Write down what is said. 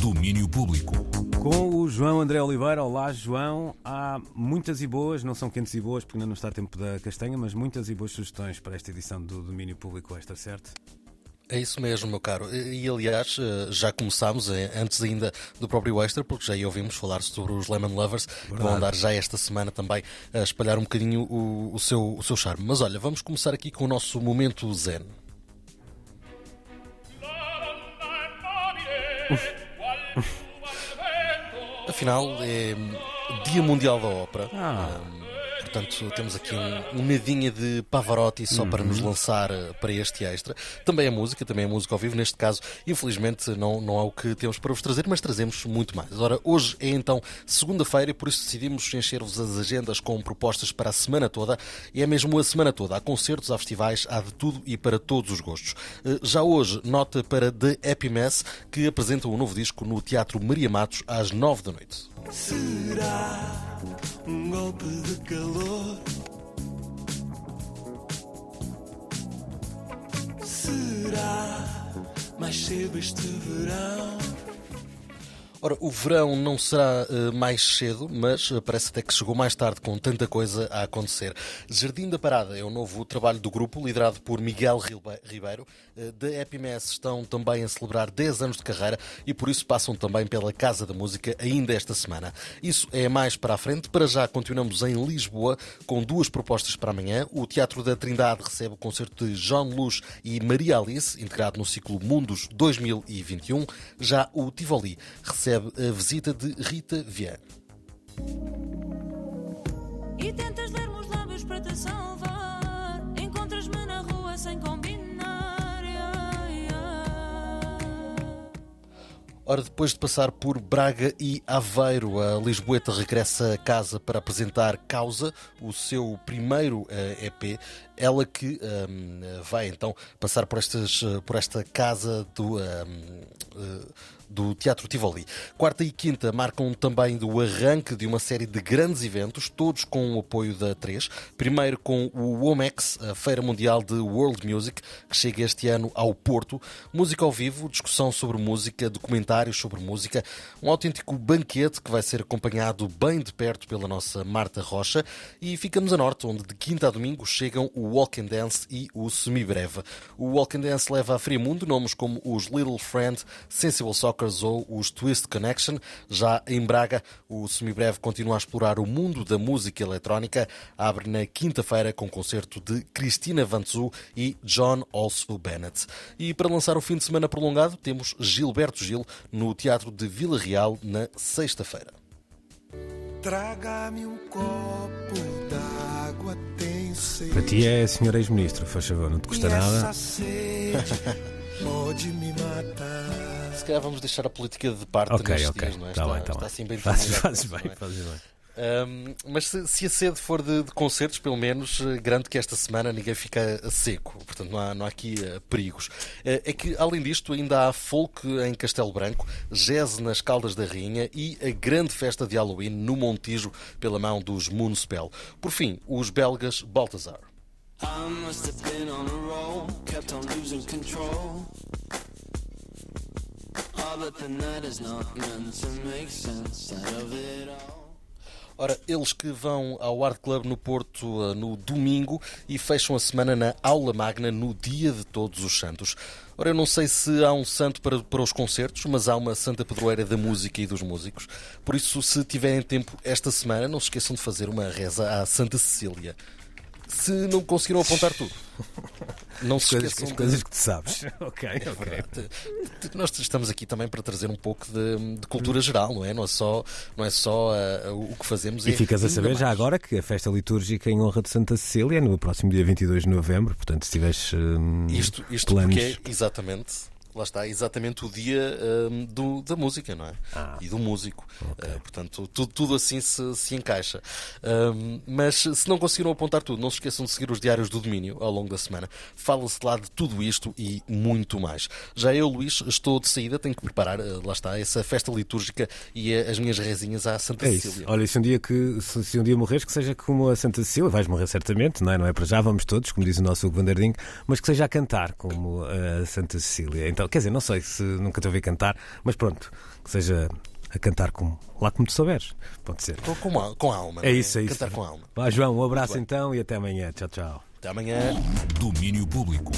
Domínio Público. Com o João André Oliveira. Olá, João. Há muitas e boas, não são quentes e boas, porque ainda não está tempo da castanha, mas muitas e boas sugestões para esta edição do Domínio Público Extra, certo? É isso mesmo, meu caro. E, aliás, eh, já começámos eh, antes ainda do próprio Extra, porque já ouvimos falar sobre os Lemon Lovers, Verdade. que vão andar já esta semana também a espalhar um bocadinho o, o, seu, o seu charme. Mas olha, vamos começar aqui com o nosso momento zen. Afinal, é Dia Mundial da Ópera. Ah. Um, Portanto, temos aqui um, um nadinha de Pavarotti só uhum. para nos uhum. lançar eh, para este extra. Também é música, também é música ao vivo. Neste caso, infelizmente, não, não é o que temos para vos trazer, mas trazemos muito mais. Ora, hoje é então segunda-feira e por isso decidimos encher-vos as agendas com propostas para a semana toda. E é mesmo a semana toda. Há concertos, há festivais, há de tudo e para todos os gostos. Eh, já hoje, nota para The Happy Mess, que apresenta um novo disco no Teatro Maria Matos às nove da noite. Será um golpe de calor? Será mais cedo este verão? Ora, o verão não será uh, mais cedo, mas uh, parece até que chegou mais tarde com tanta coisa a acontecer. Jardim da Parada é o novo trabalho do grupo, liderado por Miguel Ribeiro. Uh, da Happy Mess estão também a celebrar 10 anos de carreira e por isso passam também pela Casa da Música ainda esta semana. Isso é mais para a frente. Para já continuamos em Lisboa com duas propostas para amanhã. O Teatro da Trindade recebe o concerto de João Luz e Maria Alice, integrado no ciclo Mundos 2021. Já o Tivoli recebe recebe a visita de Rita Viana. E tentas ler meus lábios para te salvar. Encontras-me na rua sem combinar. Ora, depois de passar por Braga e Aveiro, a Lisboeta regressa a casa para apresentar Causa, o seu primeiro uh, eh, EP. Ela que um, ehm, vai então passar por, estas, por esta casa do. Um, ehm, uh, eh, do Teatro Tivoli. Quarta e quinta marcam também do arranque de uma série de grandes eventos, todos com o apoio da 3. Primeiro com o WOMEX, a Feira Mundial de World Music, que chega este ano ao Porto. Música ao vivo, discussão sobre música, documentários sobre música, um autêntico banquete que vai ser acompanhado bem de perto pela nossa Marta Rocha. E ficamos a norte, onde de quinta a domingo chegam o Walk and Dance e o Semibreve. O Walk and Dance leva a Friamundo nomes como os Little Friend, Sensible Soccer, Rockers ou os Twist Connection. Já em Braga, o semibreve continua a explorar o mundo da música eletrónica. Abre na quinta-feira com concerto de Cristina Vantzu e John Also Bennett. E para lançar o fim de semana prolongado, temos Gilberto Gil no Teatro de Vila Real na sexta-feira. Traga-me um copo d'água, tem sede. Para ti é senhor ex-ministro, faz favor, não te custa nada. pode me matar calhar vamos deixar a política de parte Ok, nestes ok. dias, não é? Tá está, bem, tá está bem. assim bem Fazes, fazes bem, é? fazes bem. Um, mas se, se, a sede for de, de, concertos, pelo menos, eh, garanto que esta semana ninguém fica seco. Portanto, não há, não há aqui uh, perigos. Uh, é que, além disto, ainda há folk em Castelo Branco, jazz nas Caldas da Rainha e a grande festa de Halloween no Montijo, pela mão dos Moonspell. Por fim, os belgas Baltazar. I Ora, eles que vão ao Art Club no Porto uh, no domingo e fecham a semana na Aula Magna no Dia de Todos os Santos. Ora, eu não sei se há um santo para, para os concertos, mas há uma santa padroeira da música e dos músicos. Por isso, se tiverem tempo esta semana, não se esqueçam de fazer uma reza à Santa Cecília se não conseguiram apontar tudo. Não se coisas, esqueçam. As coisas que tu sabes. ok, é ok. Nós estamos aqui também para trazer um pouco de, de cultura geral, não é? Não é só, não é só uh, o que fazemos. E ficas a saber mais. já agora que a festa litúrgica em honra de Santa Cecília é no próximo dia 22 de novembro, portanto, se tiveres. Um, isto isto planos... porque é exatamente lá está, exatamente o dia um, do, da música, não é? Ah. E do músico. Okay. Uh, portanto, tudo, tudo assim se, se encaixa. Um, mas se não conseguiram apontar tudo, não se esqueçam de seguir os diários do domínio ao longo da semana. Fala-se lá de tudo isto e muito mais. Já eu, Luís, estou de saída, tenho que preparar, uh, lá está, essa festa litúrgica e uh, as minhas rezinhas à Santa é Cecília. Olha, se um dia que se, se, um dia morres, que seja como a Santa Cecília, vais morrer certamente, não é? Não é para já, vamos todos, como diz o nosso Hugo Vanderding, mas que seja a cantar como a Santa Cecília. Então, então. Quer dizer, não sei se nunca te ouvi cantar, mas pronto, que seja a cantar como, lá como tu souberes. Pode ser. Com, com, com alma. É isso, é isso. Cantar com alma. Vá, João, um abraço então e até amanhã. Tchau, tchau. Até amanhã. Domínio Público.